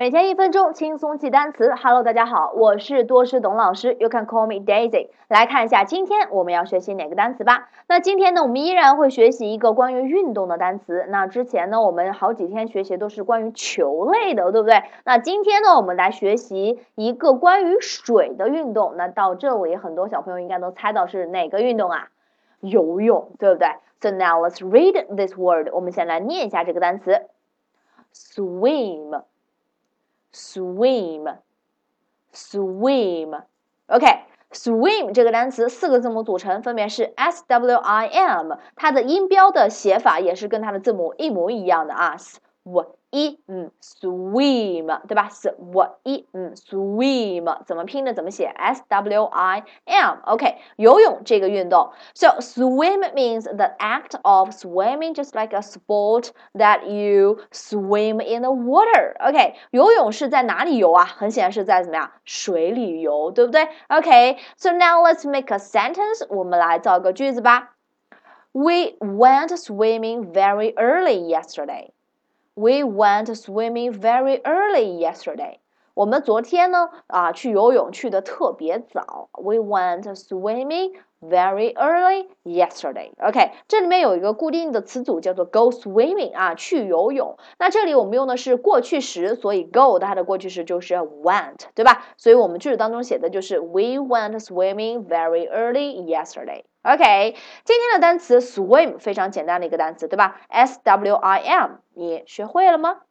每天一分钟轻松记单词。Hello，大家好，我是多识董老师，You can call me Daisy。来看一下今天我们要学习哪个单词吧。那今天呢，我们依然会学习一个关于运动的单词。那之前呢，我们好几天学习都是关于球类的，对不对？那今天呢，我们来学习一个关于水的运动。那到这里，很多小朋友应该都猜到是哪个运动啊？游泳，对不对？So now let's read this word。我们先来念一下这个单词：swim。Swim swim OK swim 这个单词四个字母组成，分别是 s w i m，它的音标的写法也是跟它的字母一模一样的啊。我一嗯，swim 对吧？s 我一嗯，swim 怎么拼的？怎么写？s w i m，OK，游泳这个运动。So swim means the act of swimming, just like a sport that you swim in the water. OK，游泳是在哪里游啊？很显然是在怎么样？水里游，对不对？OK，so now let's make a sentence. 我们来造个句子吧。We went swimming very early yesterday. We went swimming very early yesterday. 我们昨天呢啊去游泳去的特别早。We went swimming very early yesterday. OK，这里面有一个固定的词组叫做 go swimming 啊，去游泳。那这里我们用的是过去时，所以 go 它的过去时就是 went，对吧？所以我们句子当中写的就是 We went swimming very early yesterday. OK，今天的单词 swim 非常简单的一个单词，对吧？S W I M，你学会了吗？